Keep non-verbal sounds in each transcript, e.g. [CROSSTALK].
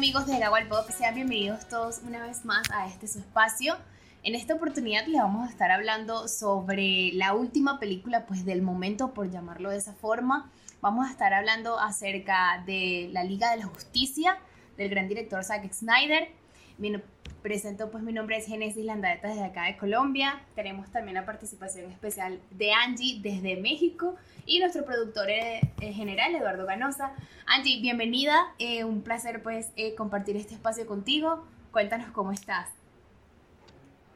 Amigos de Agua Pop, sean bienvenidos todos una vez más a este su espacio. En esta oportunidad les vamos a estar hablando sobre la última película pues del momento, por llamarlo de esa forma. Vamos a estar hablando acerca de la Liga de la Justicia del gran director Zack Snyder. Mi, presento pues mi nombre es Genesis Landaeta desde acá de Colombia. Tenemos también la participación especial de Angie desde México y nuestro productor eh, eh, general Eduardo Ganosa. Angie, bienvenida. Eh, un placer pues compartir este espacio contigo. Cuéntanos cómo estás.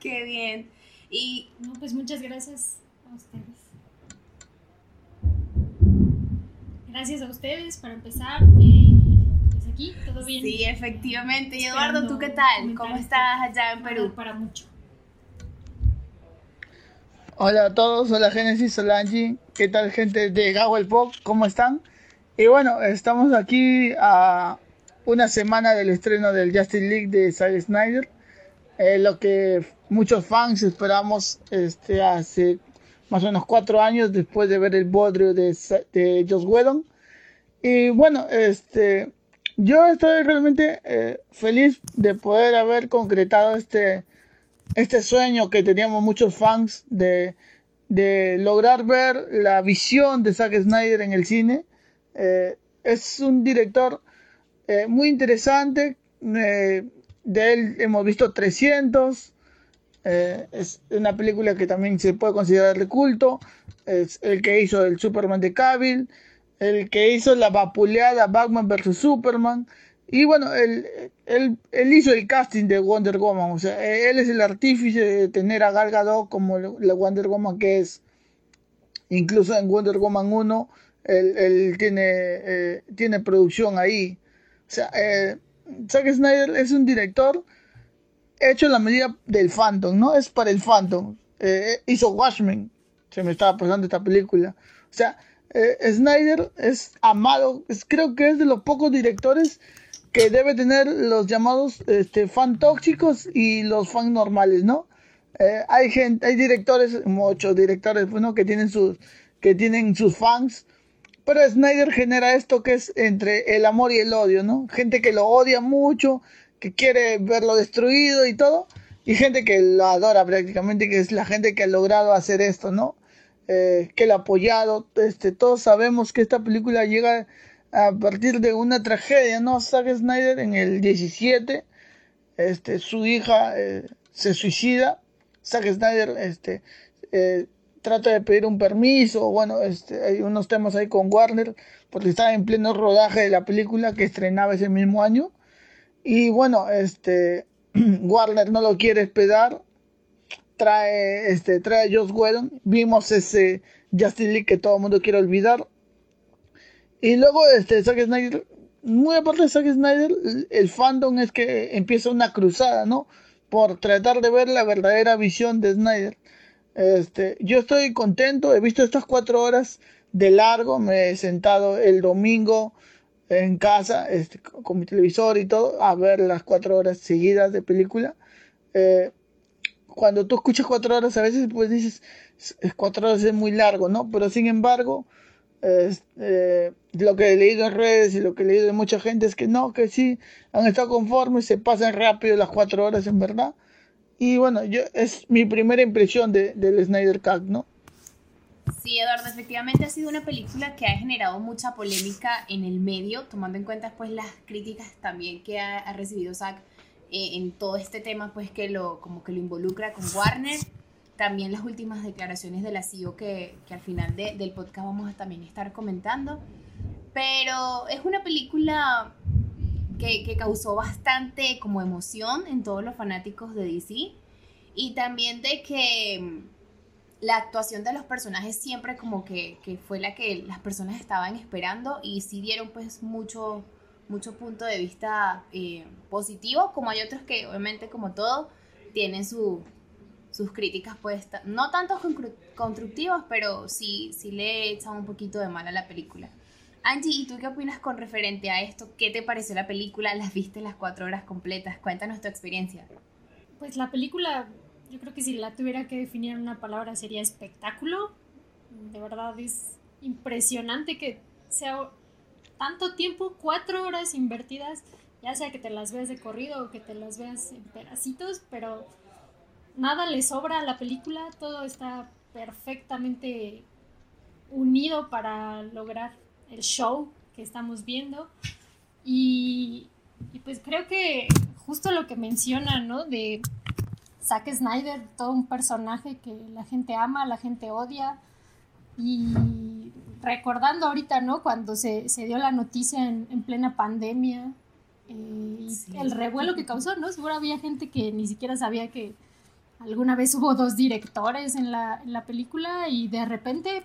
Qué bien. Y no, pues muchas gracias a ustedes. Gracias a ustedes para empezar. Aquí, todo bien. Sí, efectivamente. Y Eduardo, ¿tú qué tal? ¿Cómo estás allá en Perú? Para, mucho. Hola a todos, hola Génesis, hola Angie, ¿qué tal gente de Gawel Pop? ¿Cómo están? Y bueno, estamos aquí a una semana del estreno del Justice League de Zack Snyder. Eh, lo que muchos fans esperamos este, hace más o menos cuatro años después de ver el bodrio de, de Joss Whedon. Y bueno, este, yo estoy realmente eh, feliz de poder haber concretado este, este sueño que teníamos muchos fans de, de lograr ver la visión de Zack Snyder en el cine. Eh, es un director eh, muy interesante. de él hemos visto 300. Eh, es una película que también se puede considerar de culto. Es el que hizo el Superman de Cavill, el que hizo la vapuleada Batman vs. Superman. Y bueno, él, hizo el casting de Wonder Woman. O sea, él es el artífice de tener a Gal Gadot como la Wonder Woman que es. Incluso en Wonder Woman 1, él, él tiene, eh, tiene producción ahí. O sea, eh, Zack Snyder es un director hecho en la medida del Phantom, ¿no? Es para el Phantom. Eh, hizo Watchmen, se me estaba pasando esta película. O sea, eh, Snyder es amado, creo que es de los pocos directores que debe tener los llamados este, fan tóxicos y los fan normales, ¿no? Eh, hay gente, hay directores, muchos directores, que tienen sus, que tienen sus fans, pero Snyder genera esto que es entre el amor y el odio, ¿no? Gente que lo odia mucho, que quiere verlo destruido y todo, y gente que lo adora prácticamente, que es la gente que ha logrado hacer esto, ¿no? Eh, que lo ha apoyado, este, todos sabemos que esta película llega a partir de una tragedia, ¿no? Zack Snyder en el 17, este, su hija eh, se suicida, Zack Snyder, este, eh, trata de pedir un permiso, bueno, este, hay unos temas ahí con Warner, porque estaba en pleno rodaje de la película que estrenaba ese mismo año, y bueno, este [CLEARS THROAT] Warner no lo quiere esperar. Trae, este, trae a Joss Whedon. Vimos ese Justin League que todo el mundo quiere olvidar. Y luego, este, Zack Snyder, muy aparte de Zack Snyder, el fandom es que empieza una cruzada, ¿no? Por tratar de ver la verdadera visión de Snyder. Este, yo estoy contento, he visto estas cuatro horas de largo, me he sentado el domingo en casa, este, con mi televisor y todo, a ver las cuatro horas seguidas de película. Eh, cuando tú escuchas cuatro horas, a veces pues dices, es cuatro horas es muy largo, ¿no? Pero sin embargo, eh, lo que he leído en redes y lo que he leído de mucha gente es que no, que sí, han estado conformes, se pasan rápido las cuatro horas en verdad. Y bueno, yo es mi primera impresión de, del Snyder Cut, ¿no? Sí, Eduardo, efectivamente ha sido una película que ha generado mucha polémica en el medio, tomando en cuenta pues las críticas también que ha, recibido Zack eh, en todo este tema, pues que lo, como que lo involucra con Warner. También las últimas declaraciones de la CEO que, que al final del podcast vamos a también estar comentando. Pero es una película que, que causó bastante como emoción en todos los fanáticos de DC. Y también de que la actuación de los personajes siempre como que, fue la que las personas estaban esperando y sí dieron pues mucho, mucho punto de vista eh, positivo, como hay otros que obviamente como todo tienen sus críticas pues no tanto constructivas, pero sí, sí le echan un poquito de mal a la película. Angie, ¿y tú qué opinas con referente a esto? ¿Qué te pareció la película? ¿Las viste las cuatro horas completas? Cuéntanos tu experiencia. Pues la película yo creo que si la tuviera que definir en una palabra sería espectáculo. De verdad es impresionante que sea tanto tiempo, cuatro horas invertidas, ya sea que te las veas de corrido o que te las veas en pedacitos, pero nada le sobra a la película, todo está perfectamente unido para lograr el show que estamos viendo. Y, pues creo que justo lo que menciona, ¿no? De Zack Snyder, todo un personaje que la gente ama, la gente odia. Y recordando ahorita, ¿no? Cuando se, dio la noticia en, plena pandemia, eh, el revuelo que causó, ¿no? Seguro había gente que ni siquiera sabía que alguna vez hubo dos directores en la, en la película y de repente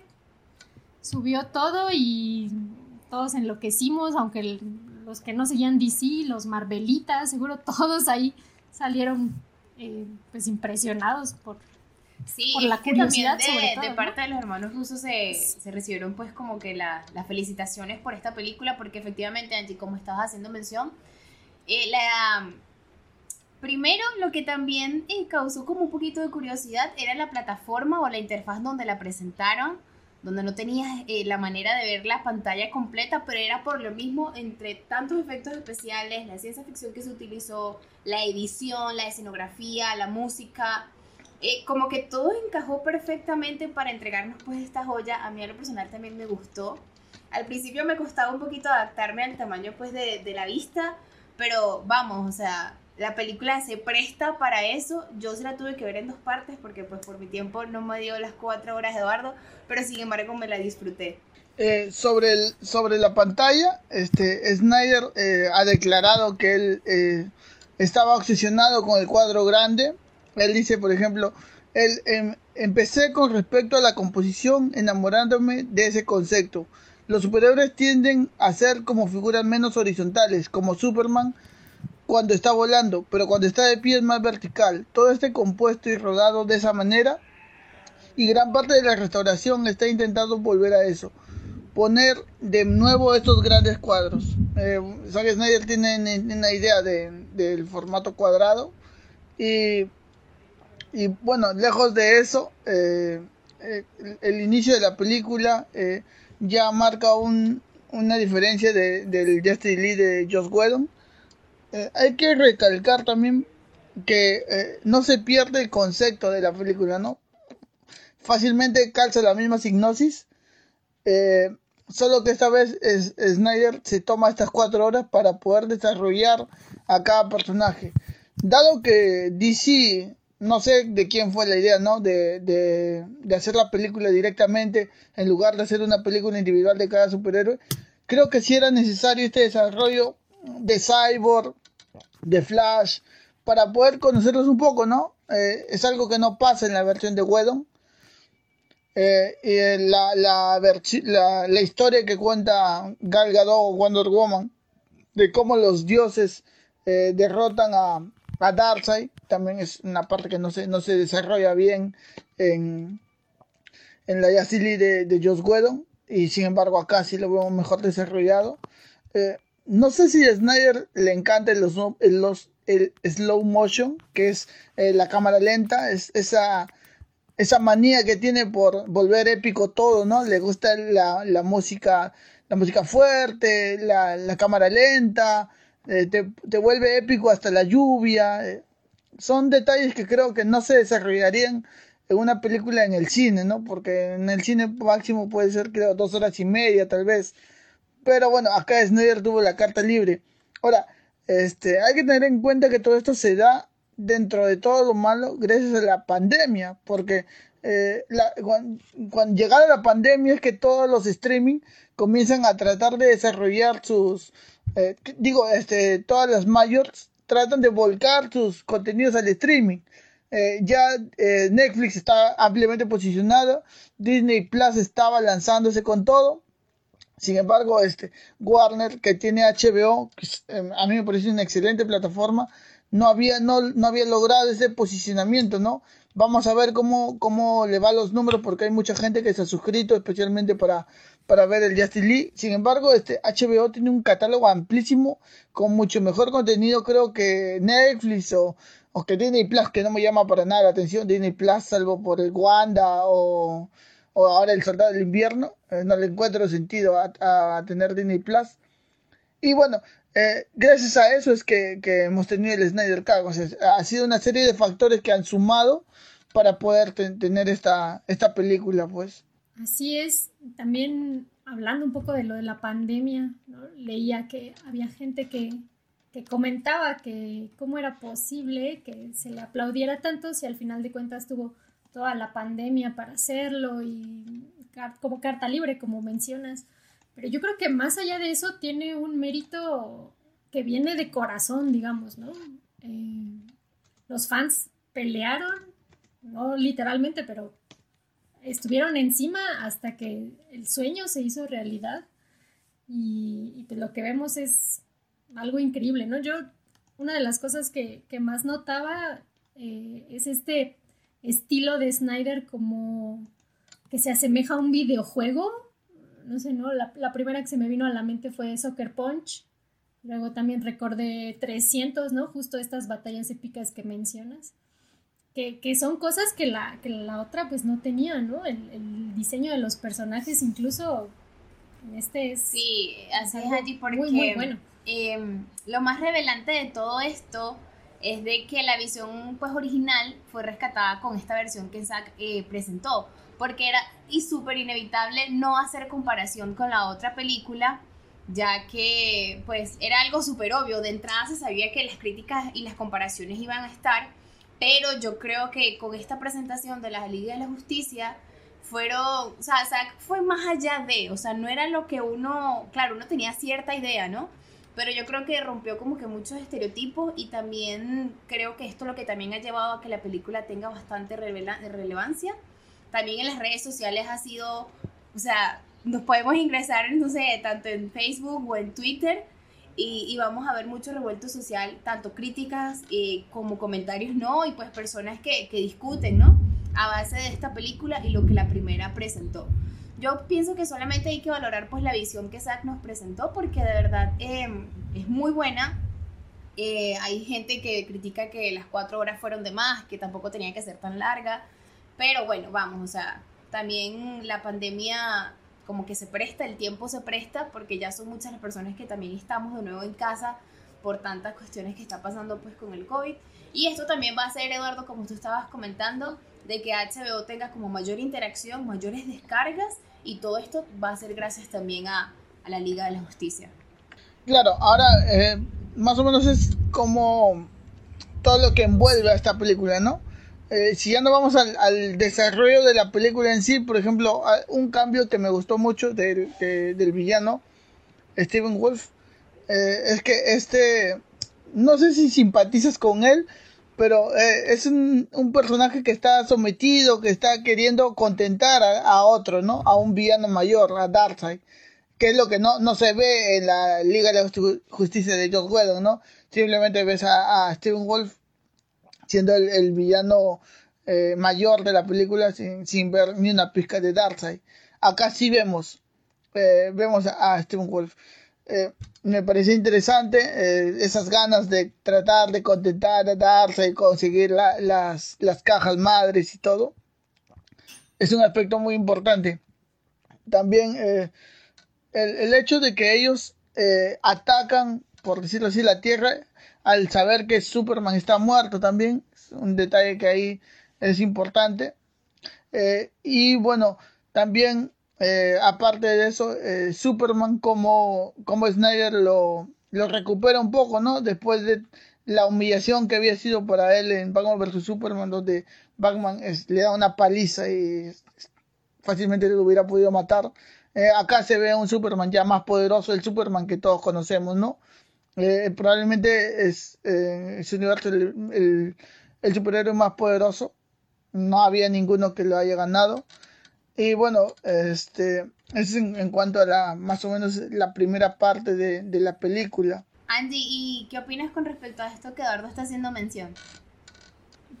subió todo y todos enloquecimos, aunque los que no seguían DC, los Marvelitas, seguro todos ahí salieron eh, pues impresionados por, sí, por la curiosidad de, de parte de los hermanos rusos se, se recibieron pues como que las felicitaciones por esta película porque efectivamente Angie como estabas haciendo mención eh, la primero lo que también eh, causó como un poquito de curiosidad era la plataforma o la interfaz donde la presentaron donde no tenías eh, la manera de ver la pantalla completa, pero era por lo mismo entre tantos efectos especiales, la ciencia ficción que se utilizó, la edición, la escenografía, la música, eh, como que todo encajó perfectamente para entregarnos pues esta joya. A mí a lo personal también me gustó. Al principio me costaba un poquito adaptarme al tamaño pues de, de la vista, pero vamos, o sea, la película se presta para eso. Yo se la tuve que ver en dos partes porque pues por mi tiempo no me dio las cuatro horas Eduardo, pero sin embargo me la disfruté. Eh, sobre, el, sobre la pantalla, este, Snyder eh, ha declarado que él eh, estaba obsesionado con el cuadro grande. Él dice, por ejemplo, él, em, empecé con respecto a la composición enamorándome de ese concepto. Los superhéroes tienden a ser como figuras menos horizontales, como Superman, cuando está volando, pero cuando está de pie es más vertical. Todo este compuesto y rodado de esa manera y gran parte de la restauración está intentando volver a eso. Poner de nuevo estos grandes cuadros. Eh, Zack Snyder tiene una idea del formato cuadrado y, y bueno, lejos de eso, eh, eh, el, inicio de la película eh, ya marca un, una diferencia de, del Justice League de Joss Whedon hay que recalcar también que no se pierde el concepto de la película, ¿no? Fácilmente calza la misma signosis, solo que esta vez Snyder se toma estas cuatro horas para poder desarrollar a cada personaje. Dado que DC, no sé de quién fue la idea, ¿no? De, de, de hacer la película directamente en lugar de hacer una película individual de cada superhéroe, creo que sí era necesario este desarrollo de Cyborg, de Flash, para poder conocerlos un poco, ¿no? Eh, es algo que no pasa en la versión de Wedon. Eh, la, la, la, historia que cuenta Gal Gadot Wonder Woman de cómo los dioses eh, derrotan a, a Darkseid también es una parte que no se, no se desarrolla bien en, en la Yasili de, de Joss Whedon y sin embargo acá sí lo vemos mejor desarrollado no sé si a Snyder le encanta los, los, el slow motion, que es eh, la cámara lenta, es esa, esa manía que tiene por volver épico todo, ¿no? Le gusta la, la música, la música fuerte, la, la cámara lenta, eh, te, vuelve épico hasta la lluvia. Eh. Son detalles que creo que no se desarrollarían en una película en el cine, ¿no? Porque en el cine máximo puede ser, creo, dos horas y media, tal vez. Pero bueno, acá Snyder tuvo la carta libre. Ahora, este, hay que tener en cuenta que todo esto se da dentro de todo lo malo gracias a la pandemia, porque eh, cuando, cuando llegara la pandemia es que todos los streaming comienzan a tratar de desarrollar sus, eh, digo, este, todas las mayores tratan de volcar sus contenidos al streaming. Eh, ya Netflix está ampliamente posicionado, Disney Plus estaba lanzándose con todo, sin embargo, este Warner, que tiene HBO, em, a mí me parece una excelente plataforma, no había, no, no había logrado ese posicionamiento, ¿no? Vamos a ver cómo, cómo le va los números, porque hay mucha gente que se ha suscrito especialmente para, para ver el Justice League. Sin embargo, este HBO tiene un catálogo amplísimo con mucho mejor contenido, creo que Netflix o, o que Disney Plus, que no me llama para nada la atención, Disney Plus, salvo por el Wanda o, o ahora el Soldado del Invierno. Eh, no le encuentro sentido a, tener Disney Plus. Y bueno, eh, gracias a eso es que, hemos tenido el Snyder Cut. ha sido una serie de factores que han sumado para poder tener esta, esta película, pues. Así es, también hablando un poco de lo de la pandemia, leía que había gente que, que comentaba que cómo era posible que se le aplaudiera tanto si al final de cuentas tuvo toda la pandemia para hacerlo y como carta libre, como mencionas. Pero yo creo que más allá de eso tiene un mérito que viene de corazón, digamos, ¿no? Eh, los fans pelearon, no literalmente, pero estuvieron encima hasta que el sueño se hizo realidad y, pues lo que vemos es algo increíble, ¿no? Yo, una de las cosas que, más notaba eh, es este estilo de Snyder como que se asemeja a un videojuego. No sé, ¿no? La, la, primera que se me vino a la mente fue Soccer Punch. Luego también recordé 300, ¿no? Justo estas batallas épicas que mencionas que, son cosas que la, que la otra pues no tenía, ¿no? El, diseño de los personajes incluso en este es... Sí, así es allí porque bueno. Em, lo más revelante de todo esto es de que la visión pues original fue rescatada con esta versión que Zack eh, presentó, porque era y súper inevitable no hacer comparación con la otra película, ya que pues era algo súper obvio, de entrada se sabía que las críticas y las comparaciones iban a estar, pero yo creo que con esta presentación de la Liga de la Justicia fueron, o sea, fue más allá de, o sea, no era lo que uno, claro, uno tenía cierta idea, ¿no? Pero yo creo que rompió como que muchos estereotipos y también creo que esto es lo que también ha llevado a que la película tenga bastante relevancia. También en las redes sociales ha sido, o sea, nos podemos ingresar, no sé, tanto en Facebook o en Twitter y, vamos a ver mucho revuelto social, tanto críticas eh, como comentarios, ¿no? Y pues personas que, que, discuten, ¿no? A base de esta película y lo que la primera presentó. Yo pienso que solamente hay que valorar pues la visión que Zack nos presentó porque de verdad em, es muy buena. Eh, hay gente que critica que las cuatro horas fueron de más, que tampoco tenía que ser tan larga. Pero bueno, vamos, o sea, también la pandemia como que se presta, el tiempo se presta, porque ya son muchas las personas que también estamos de nuevo en casa por tantas cuestiones que está pasando pues con el COVID. Y esto también va a ser, Eduardo, como tú estabas comentando, de que HBO tenga como mayor interacción, mayores descargas, y todo esto va a ser gracias también a, a la Liga de la Justicia. Claro, ahora eh, más o menos es como todo lo que envuelve a esta película, ¿no? Eh, si ya no vamos al, desarrollo de la película en sí, por ejemplo, un cambio que me gustó mucho del villano, Steven Wolf, eh, es que este, no sé si simpatizas con él, pero eh, es un, personaje que está sometido, que está queriendo contentar a, otro, ¿no? A un villano mayor, a Darkseid, que es lo que no, no se ve en la Liga de la Justicia de Joss Whedon, ¿no? Simplemente ves a, a Steven Wolf siendo el, villano eh, mayor de la película sin, ver ni una pizca de Darkseid. Acá sí vemos, eh, vemos a, Steven Wolf. Eh, me pareció interesante esas ganas de tratar de contentar a Darkseid, conseguir las, las cajas madres y todo. Es un aspecto muy importante. También el, el, hecho de que ellos atacan, por decirlo así, la Tierra al saber que Superman está muerto también, es un detalle que ahí es importante. Eh, y bueno, también eh, aparte de eso, eh, Superman como, como Snyder lo, lo recupera un poco, ¿no? Después de la humillación que había sido para él en Batman vs. Superman, donde Batman le da una paliza y fácilmente lo hubiera podido matar. acá se ve un Superman ya más poderoso, el Superman que todos conocemos, ¿no? Eh, probablemente es eh, su universo el, el, superhéroe más poderoso. No había ninguno que lo haya ganado. Y bueno, este es en, cuanto a la más o menos la primera parte de, de, la película. Andy, ¿y qué opinas con respecto a esto que Eduardo está haciendo mención?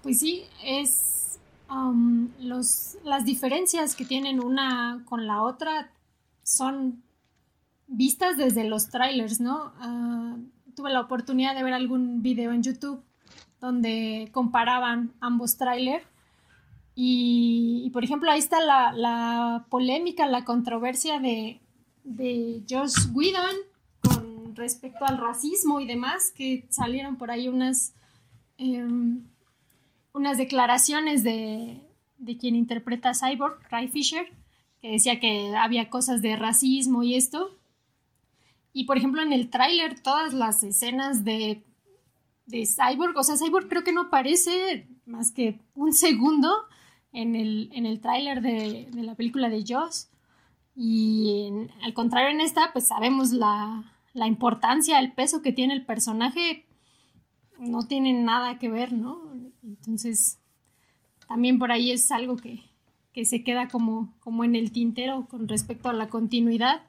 Pues sí, es um, los, las diferencias que tienen una con la otra son vistas desde los trailers, ¿no? Ah, tuve la oportunidad de ver algún video en YouTube donde comparaban ambos trailers. Y, por ejemplo, ahí está la, polémica, la controversia de, de Josh Whedon con respecto al racismo y demás, que salieron por ahí unas, em, unas declaraciones de, de quien interpreta Cyborg, Ray Fisher, que decía que había cosas de racismo y esto. Y por ejemplo, en el tráiler, todas las escenas de, de Cyborg, o sea, Cyborg creo que no aparece más que un segundo en el, en el tráiler de, la película de Joss. Y al contrario en esta, pues sabemos la, la importancia, el peso que tiene el personaje, no tiene nada que ver, ¿no? Entonces, también por ahí es algo que, que se queda como, como en el tintero con respecto a la continuidad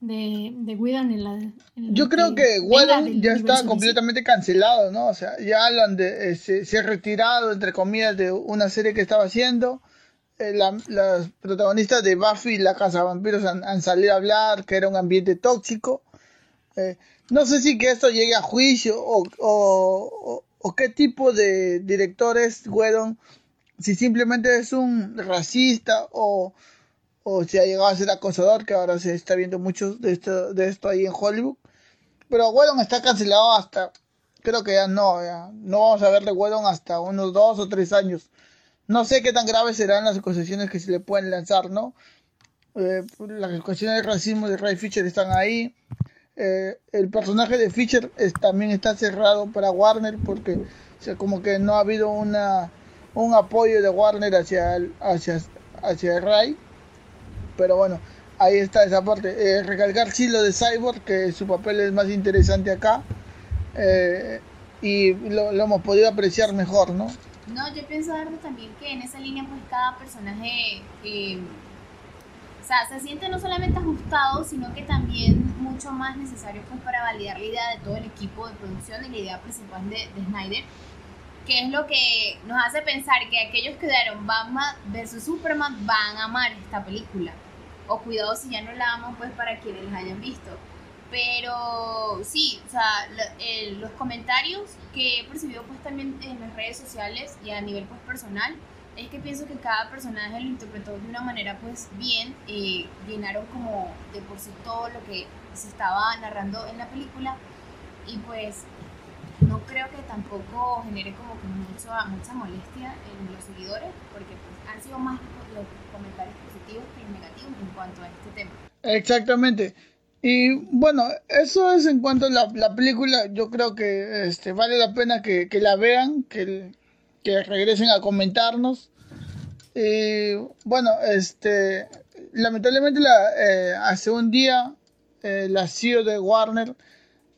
de, de Whedon en la... Yo creo que, Whedon ya está completamente cancelado, ¿no? O sea, ya Alan de, eh, se, ha retirado, entre comillas, de una serie que estaba haciendo. Eh, las protagonistas de Buffy y la Casa de Vampiros han, salido a hablar que era un ambiente tóxico. Eh, no sé si que esto llegue a juicio o, o, o, qué tipo de directores Whedon, si simplemente es un racista o o si ha llegado a ser acosador, que ahora se está viendo mucho de esto, de esto ahí en Hollywood. Pero Whedon está cancelado hasta, creo que ya no, ya, no vamos a ver de hasta unos dos o tres años. No sé qué tan graves serán las acusaciones que se le pueden lanzar, ¿no? Eh, las acusaciones de racismo de Ray Fisher están ahí. Eh, el personaje de Fisher también está cerrado para Warner porque como que no ha habido una, un apoyo de Warner hacia, hacia, hacia Ray pero bueno, ahí está esa parte. Eh, recalcar sí lo de Cyborg, que su papel es más interesante acá. Eh, y lo, hemos podido apreciar mejor, ¿no? No, yo pienso darle también que en esa línea pues cada personaje eh, o sea, se siente no solamente ajustado, sino que también mucho más necesario pues para validar la idea de todo el equipo de producción y la idea principal de, de Snyder, que es lo que nos hace pensar que aquellos que dieron Batman versus Superman van a amar esta película o cuidado si ya no la aman, pues para quienes la hayan visto. Pero sí, o sea, los comentarios que he percibido pues también en las redes sociales y a nivel pues personal, es que pienso que cada personaje lo interpretó de una manera pues bien, eh, llenaron como de por sí todo lo que se estaba narrando en la película y pues creo que tampoco genere como que mucha, mucha molestia en los seguidores porque pues han sido más los comentarios positivos que negativos en cuanto a este tema. Exactamente. Y bueno, eso es en cuanto a la, la película. Yo creo que este, vale la pena que, que la vean, que, que, regresen a comentarnos. Y bueno, este, lamentablemente la, eh, hace un día eh, la CEO de Warner,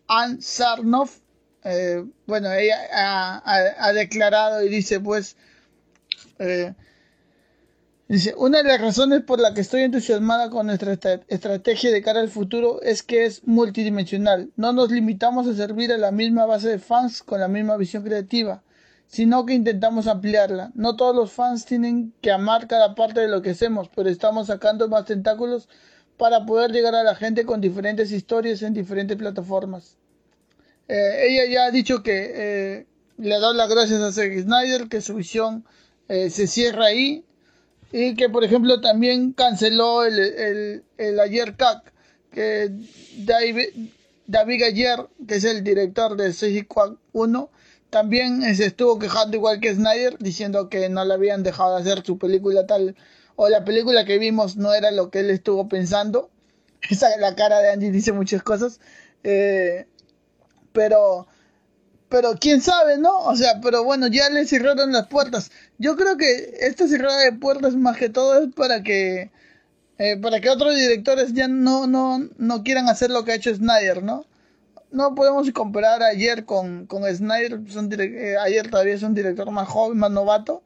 Ann Sarnoff, eh, bueno, ella ha, declarado y dice pues eh, Dice, una de las razones por la que estoy entusiasmada con nuestra estrategia de cara al futuro es que es multidimensional. No nos limitamos a servir a la misma base de fans con la misma visión creativa, sino que intentamos ampliarla. No todos los fans tienen que amar cada parte de lo que hacemos, pero estamos sacando más tentáculos para poder llegar a la gente con diferentes historias en diferentes plataformas. Eh, ella ya ha dicho que eh, le da las gracias a Zack Snyder, que su visión eh, se cierra ahí y que por ejemplo también canceló el, el, el ayer CAC que David, David Ayer que es el director de Suicide 1 también se estuvo quejando igual que Snyder diciendo que no le habían dejado hacer su película tal o la película que vimos no era lo que él estuvo pensando. [LAUGHS] Esa la cara de Andy dice muchas cosas. Eh, pero pero quién sabe, ¿no? O sea, pero bueno, ya le cerraron las puertas. Yo creo que esta cerrada de puertas más que todo es para que eh, para que otros directores ya no, no, no quieran hacer lo que ha hecho Snyder, ¿no? No podemos comparar ayer con, con Snyder, eh, ayer todavía es un director más joven, más novato,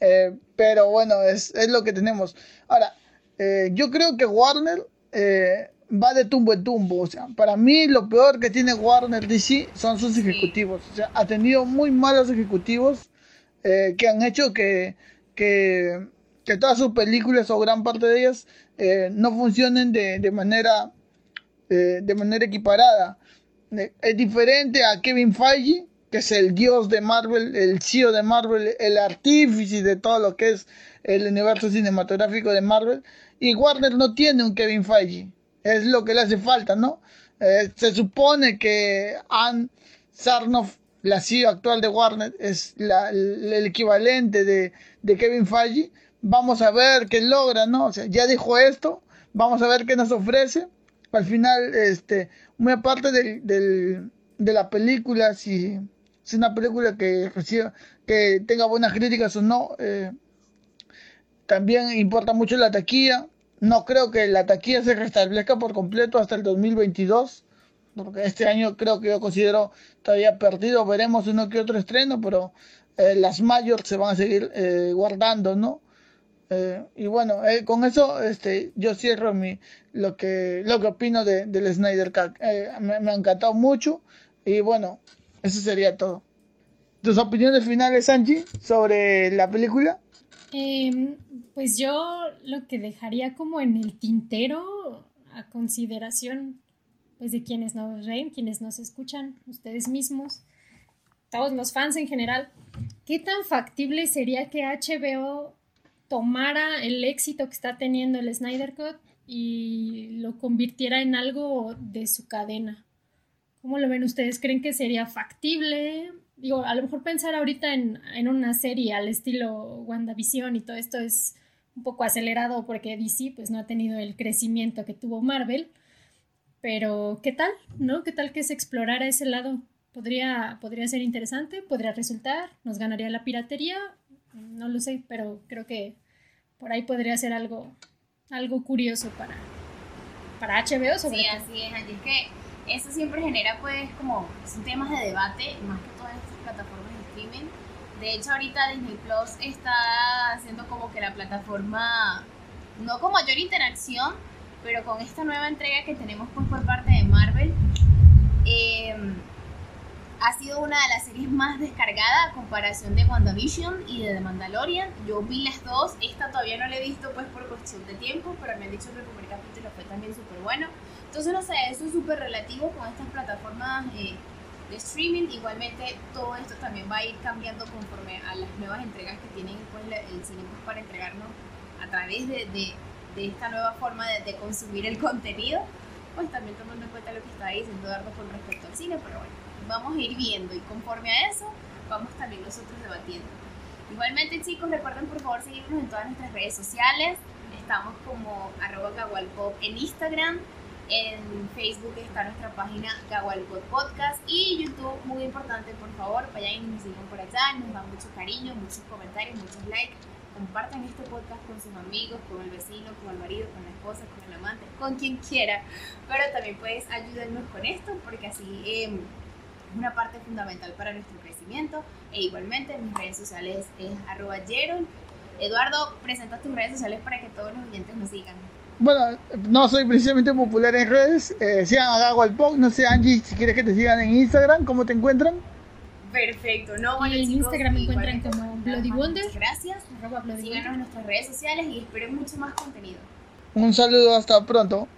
eh, pero bueno, es, es, lo que tenemos. Ahora, yo creo que Warner va de tumbo en tumbo. O sea, para mí lo peor que tiene Warner DC son sus ejecutivos. O sea, ha tenido muy malos ejecutivos eh, que han hecho que, que, que todas sus películas o gran parte de ellas eh, no funcionen de, de manera eh, de manera equiparada. Eh, es diferente a Kevin Feige, que es el dios de Marvel, el CEO de Marvel, el artífice de todo lo que es el universo cinematográfico de Marvel. Y Warner no tiene un Kevin Feige. Es lo que le hace falta, ¿no? Eh, se supone que Anne Sarnoff, la CEO actual de Warner, es la, el, equivalente de, de, Kevin Feige. Vamos a ver qué logra, ¿no? O sea, ya dijo esto, vamos a ver qué nos ofrece. Al final, este, muy aparte del, del, de la película, si es una película que reciba, que tenga buenas críticas o no, eh, también importa mucho la taquilla. No creo que la taquilla se restablezca por completo hasta el 2022, porque este año creo que yo considero todavía perdido. Veremos uno que otro estreno, pero eh, las mayores se van a seguir eh, guardando, ¿no? Eh, y bueno, eh, con eso este, yo cierro mi, lo, que, lo que opino de, del Snyder Cut. Me, me, ha encantado mucho y bueno, eso sería todo. ¿Tus opiniones finales, Angie, sobre la película? Eh, pues yo lo que dejaría como en el tintero a consideración pues de quienes nos ven, quienes nos escuchan, ustedes mismos, todos los fans en general, ¿qué tan factible sería que HBO tomara el éxito que está teniendo el Snyder Cut y lo convirtiera en algo de su cadena. ¿Cómo lo ven ustedes? ¿Creen que sería factible? Digo, a lo mejor pensar ahorita en, en una serie al estilo WandaVision y todo esto es un poco acelerado porque DC pues no ha tenido el crecimiento que tuvo Marvel. Pero, ¿qué tal? ¿No? ¿Qué tal que se explorara ese lado? Podría, podría ser interesante, podría resultar, nos ganaría la piratería no lo sé, pero creo que por ahí podría ser algo, algo curioso para, para HBO sobre Sí, así es, Angie. Es que eso siempre genera pues como son temas de debate, más que plataformas de De hecho, ahorita Disney Plus está haciendo como que la plataforma, no con mayor interacción, pero con esta nueva entrega que tenemos pues por parte de Marvel. Eh, ha sido una de las series más descargadas a comparación de WandaVision y de The Mandalorian. Yo vi las dos, esta todavía no la he visto pues por cuestión de tiempo, pero me han dicho que el primer capítulo fue también súper bueno. Entonces, no sé, eso es súper relativo con estas plataformas eh, de streaming. Igualmente, todo esto también va a ir cambiando conforme a las nuevas entregas que tienen pues, el cine para entregarnos a través de, de, de esta nueva forma de, de consumir el [LAUGHS] contenido. Pues también tomando en cuenta lo que está diciendo Eduardo con respecto al cine, pero bueno vamos a ir viendo y conforme a eso vamos también nosotros debatiendo. Igualmente chicos, recuerden por favor seguirnos en todas nuestras redes sociales. Estamos como arroba en Instagram. En Facebook está nuestra página Gawalpop Podcast y YouTube, muy importante, por favor, vayan y nos sigan por allá, nos dan mucho cariño, muchos comentarios, muchos likes. Compartan este podcast con sus amigos, con el vecino, con el marido, con la esposa, con el amante, con quien quiera. Pero también puedes ayudarnos con esto porque así eh, es una parte fundamental para nuestro crecimiento. E igualmente en mis redes sociales es arroba. Eduardo, presenta tus redes sociales para que todos los oyentes nos sigan. Bueno, no soy precisamente popular en redes. Eh, sigan a Gago al Pog. No sé, Angie, si quieres que te sigan en Instagram, ¿cómo te encuentran? Perfecto, no, bueno, y en chicos, Instagram me encuentran como Bloody Wonder. Gracias. Arroba Bloody Síganos en nuestras redes sociales y esperen mucho más contenido. Un saludo, hasta pronto.